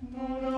No, no.